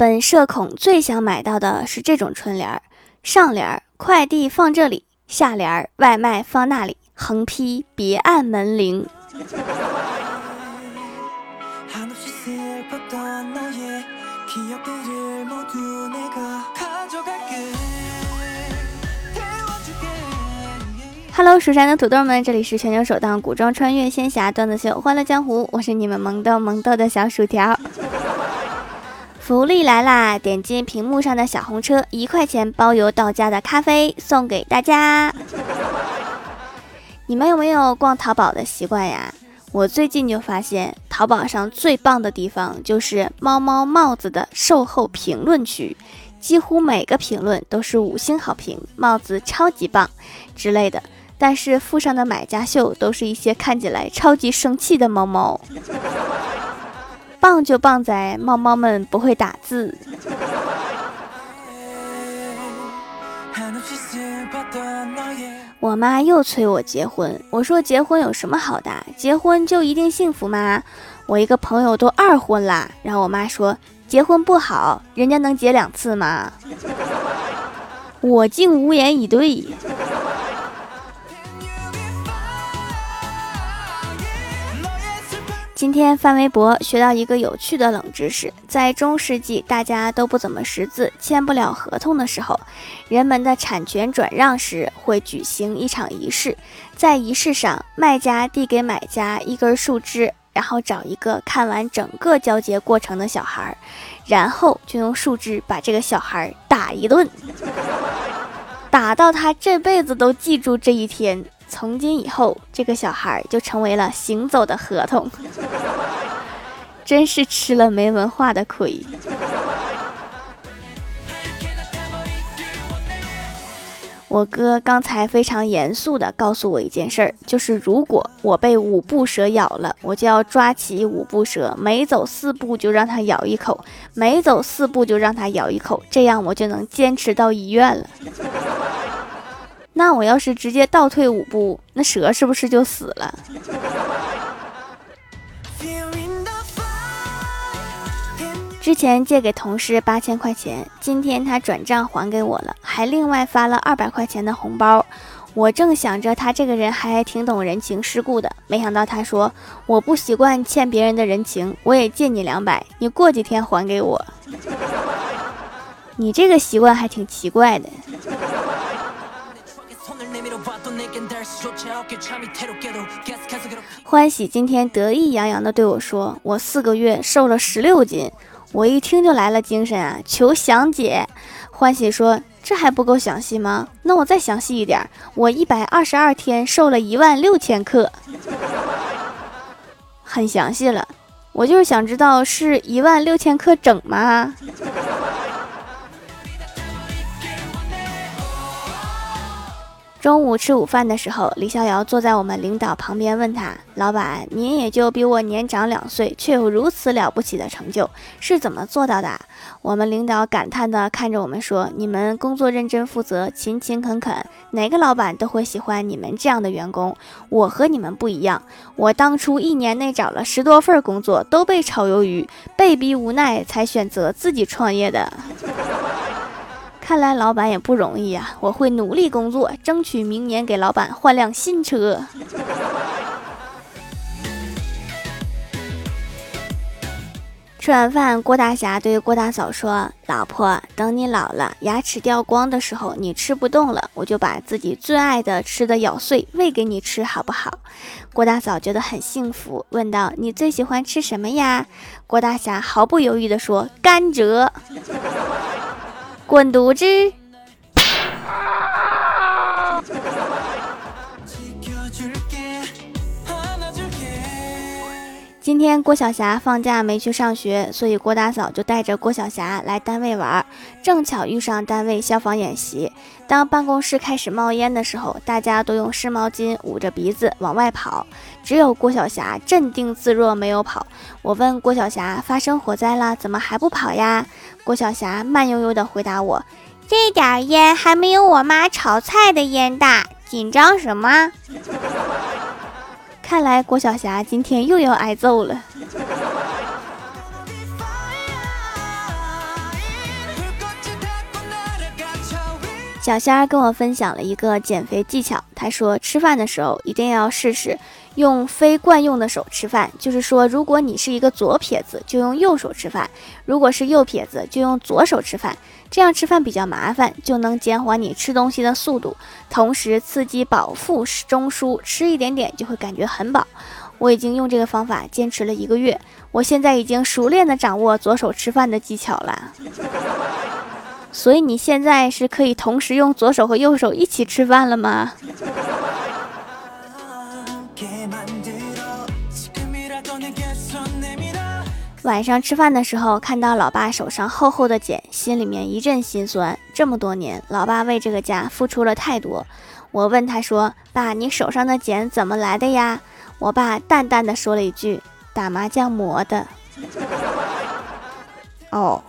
本社恐最想买到的是这种春联儿：上联儿快递放这里，下联儿外卖放那里，横批别按门铃。Hello，蜀山的土豆们，这里是全球首档古装穿越仙侠段子秀《欢乐江湖》，我是你们萌豆萌豆的小薯条。福利来啦！点击屏幕上的小红车，一块钱包邮到家的咖啡送给大家。你们有没有逛淘宝的习惯呀？我最近就发现，淘宝上最棒的地方就是猫猫帽子的售后评论区，几乎每个评论都是五星好评，帽子超级棒之类的。但是附上的买家秀都是一些看起来超级生气的猫猫，棒就棒在猫猫们不会打字。我妈又催我结婚，我说结婚有什么好的？结婚就一定幸福吗？我一个朋友都二婚啦，然后我妈说结婚不好，人家能结两次吗？我竟无言以对。今天翻微博学到一个有趣的冷知识，在中世纪大家都不怎么识字、签不了合同的时候，人们的产权转让时会举行一场仪式，在仪式上，卖家递给买家一根树枝，然后找一个看完整个交接过程的小孩，然后就用树枝把这个小孩打一顿，打到他这辈子都记住这一天。从今以后，这个小孩就成为了行走的合同，真是吃了没文化的亏。我哥刚才非常严肃的告诉我一件事儿，就是如果我被五步蛇咬了，我就要抓起五步蛇，每走四步就让它咬一口，每走四步就让它咬一口，这样我就能坚持到医院了。那我要是直接倒退五步，那蛇是不是就死了？之前借给同事八千块钱，今天他转账还给我了，还另外发了二百块钱的红包。我正想着他这个人还挺懂人情世故的，没想到他说我不习惯欠别人的人情，我也借你两百，你过几天还给我。你这个习惯还挺奇怪的。欢喜今天得意洋洋地对我说：“我四个月瘦了十六斤。”我一听就来了精神啊，求详解。欢喜说：“这还不够详细吗？那我再详细一点。我一百二十二天瘦了一万六千克，很详细了。我就是想知道是一万六千克整吗？”中午吃午饭的时候，李逍遥坐在我们领导旁边，问他：“老板，您也就比我年长两岁，却有如此了不起的成就，是怎么做到的？”我们领导感叹地看着我们说：“你们工作认真负责，勤勤恳恳，哪个老板都会喜欢你们这样的员工。我和你们不一样，我当初一年内找了十多份工作，都被炒鱿鱼，被逼无奈才选择自己创业的。”看来老板也不容易呀，我会努力工作，争取明年给老板换辆新车。吃完饭，郭大侠对郭大嫂说：“老婆，等你老了，牙齿掉光的时候，你吃不动了，我就把自己最爱的吃的咬碎，喂给你吃，好不好？”郭大嫂觉得很幸福，问道：“你最喜欢吃什么呀？”郭大侠毫不犹豫地说：“甘蔗。” 滚犊子！今天郭晓霞放假没去上学，所以郭大嫂就带着郭晓霞来单位玩。正巧遇上单位消防演习，当办公室开始冒烟的时候，大家都用湿毛巾捂着鼻子往外跑，只有郭晓霞镇定自若，没有跑。我问郭晓霞：“发生火灾了，怎么还不跑呀？”郭晓霞慢悠悠地回答我：“这点烟还没有我妈炒菜的烟大，紧张什么？”看来郭晓霞今天又要挨揍了。小仙儿跟我分享了一个减肥技巧她说吃饭的时候一定要试试用非惯用的手吃饭，就是说如果你是一个左撇子，就用右手吃饭；如果是右撇子，就用左手吃饭。这样吃饭比较麻烦，就能减缓你吃东西的速度，同时刺激饱腹中枢，吃一点点就会感觉很饱。我已经用这个方法坚持了一个月，我现在已经熟练的掌握左手吃饭的技巧了。所以你现在是可以同时用左手和右手一起吃饭了吗？晚上吃饭的时候，看到老爸手上厚厚的茧，心里面一阵心酸。这么多年，老爸为这个家付出了太多。我问他说：“爸，你手上的茧怎么来的呀？”我爸淡淡的说了一句：“打麻将磨的。”哦。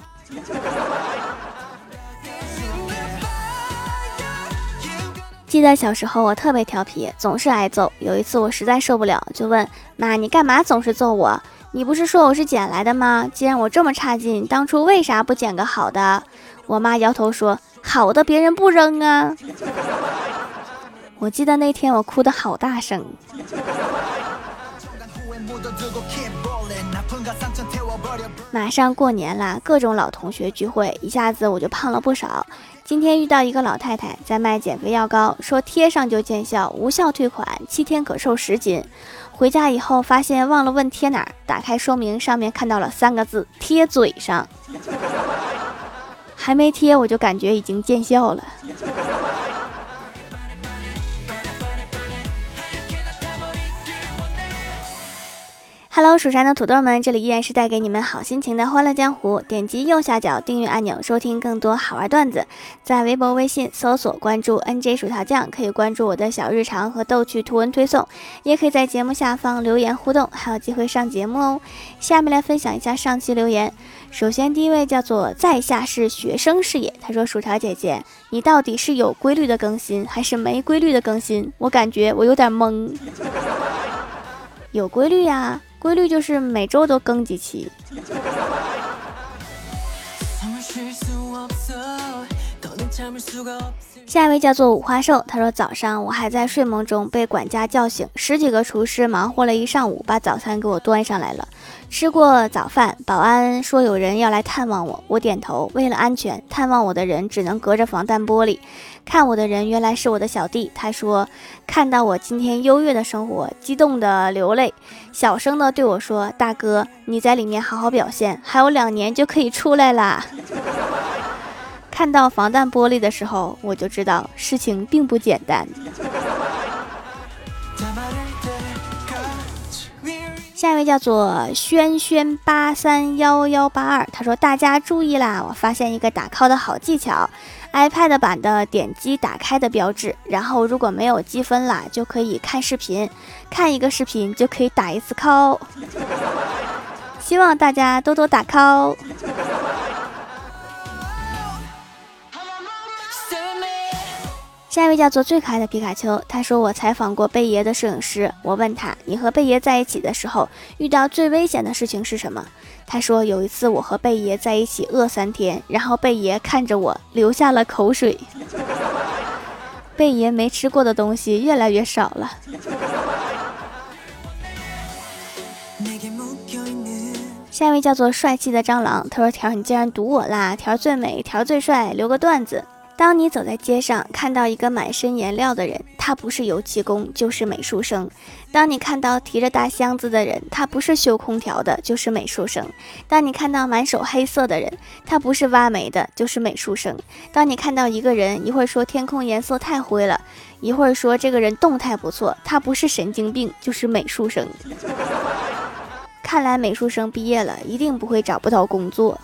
记得小时候我特别调皮，总是挨揍。有一次我实在受不了，就问妈：“你干嘛总是揍我？你不是说我是捡来的吗？既然我这么差劲，当初为啥不捡个好的？”我妈摇头说：“好的别人不扔啊。”我记得那天我哭得好大声。马上过年啦，各种老同学聚会，一下子我就胖了不少。今天遇到一个老太太在卖减肥药膏，说贴上就见效，无效退款，七天可瘦十斤。回家以后发现忘了问贴哪儿，打开说明上面看到了三个字：贴嘴上。还没贴我就感觉已经见效了。Hello，蜀山的土豆们，这里依然是带给你们好心情的欢乐江湖。点击右下角订阅按钮，收听更多好玩段子。在微博、微信搜索关注 NJ 薯条酱，可以关注我的小日常和逗趣图文推送，也可以在节目下方留言互动，还有机会上节目哦。下面来分享一下上期留言。首先第一位叫做在下是学生视野，他说薯条姐姐，你到底是有规律的更新还是没规律的更新？我感觉我有点懵。有规律呀。规律就是每周都更几期。下一位叫做五花兽，他说早上我还在睡梦中被管家叫醒，十几个厨师忙活了一上午，把早餐给我端上来了。吃过早饭，保安说有人要来探望我，我点头。为了安全，探望我的人只能隔着防弹玻璃。看我的人原来是我的小弟，他说看到我今天优越的生活，激动的流泪，小声的对我说：“大哥，你在里面好好表现，还有两年就可以出来啦。”看到防弹玻璃的时候，我就知道事情并不简单。下一位叫做轩轩八三幺幺八二，他说：“大家注意啦，我发现一个打 call 的好技巧，iPad 版的点击打开的标志，然后如果没有积分啦，就可以看视频，看一个视频就可以打一次 call。希望大家多多打 call。”下一位叫做最可爱的皮卡丘，他说我采访过贝爷的摄影师，我问他，你和贝爷在一起的时候遇到最危险的事情是什么？他说有一次我和贝爷在一起饿三天，然后贝爷看着我流下了口水。贝爷没吃过的东西越来越少了。下一位叫做帅气的蟑螂，他说条你竟然堵我啦，条最美，条最帅，留个段子。当你走在街上，看到一个满身颜料的人，他不是油漆工就是美术生；当你看到提着大箱子的人，他不是修空调的，就是美术生；当你看到满手黑色的人，他不是挖煤的，就是美术生；当你看到一个人一会儿说天空颜色太灰了，一会儿说这个人动态不错，他不是神经病，就是美术生。看来美术生毕业了一定不会找不到工作。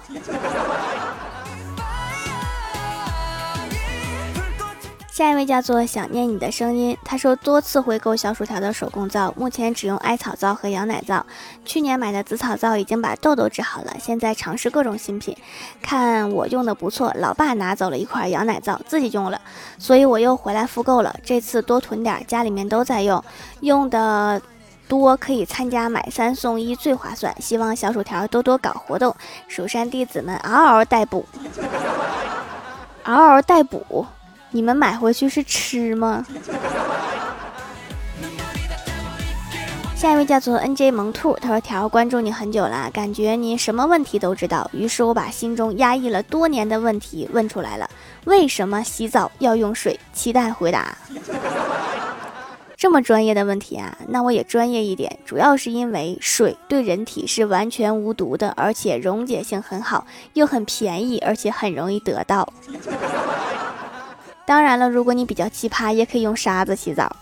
下一位叫做想念你的声音，他说多次回购小薯条的手工皂，目前只用艾草皂和羊奶皂。去年买的紫草皂已经把痘痘治好了，现在尝试各种新品，看我用的不错。老爸拿走了一块羊奶皂，自己用了，所以我又回来复购了。这次多囤点，家里面都在用，用的多可以参加买三送一最划算。希望小薯条多多搞活动，蜀山弟子们嗷嗷待哺，嗷嗷待哺。你们买回去是吃吗？下一位叫做 N J 萌兔，他说：“条关注你很久了，感觉你什么问题都知道。于是我把心中压抑了多年的问题问出来了：为什么洗澡要用水？期待回答。这么专业的问题啊，那我也专业一点。主要是因为水对人体是完全无毒的，而且溶解性很好，又很便宜，而且很容易得到。当然了，如果你比较奇葩，也可以用沙子洗澡。”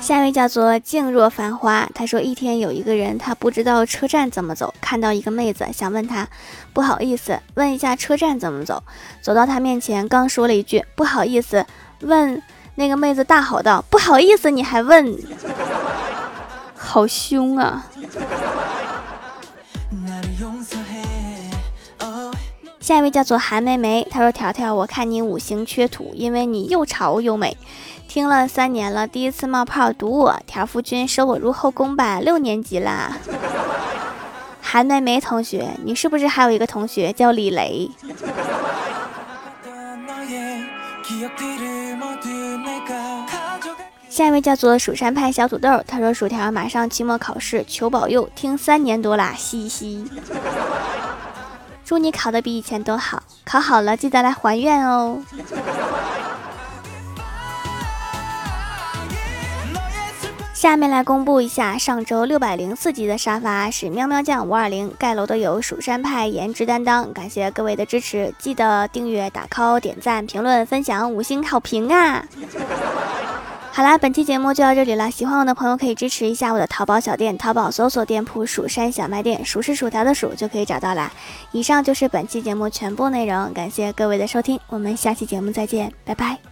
下一位叫做静若繁花，他说一天有一个人，他不知道车站怎么走，看到一个妹子，想问他，不好意思，问一下车站怎么走。走到他面前，刚说了一句不好意思，问那个妹子大吼道：“不好意思，你还问？好凶啊！”下一位叫做韩梅梅，她说条条，我看你五行缺土，因为你又潮又美。听了三年了，第一次冒泡读我条夫君收我入后宫吧，六年级啦。韩梅梅同学，你是不是还有一个同学叫李雷？下一位叫做蜀山派小土豆，他说薯条马上期末考试，求保佑。听三年多啦，嘻嘻。祝你考的比以前都好，考好了记得来还愿哦。下面来公布一下上周六百零四级的沙发是喵喵酱五二零盖楼的有蜀山派颜值担当，感谢各位的支持，记得订阅、打 call、点赞、评论、分享、五星好评啊！好啦，本期节目就到这里了，喜欢我的朋友可以支持一下我的淘宝小店，淘宝搜索店铺“蜀山小卖店”，数是薯条的薯就可以找到啦。以上就是本期节目全部内容，感谢各位的收听，我们下期节目再见，拜拜。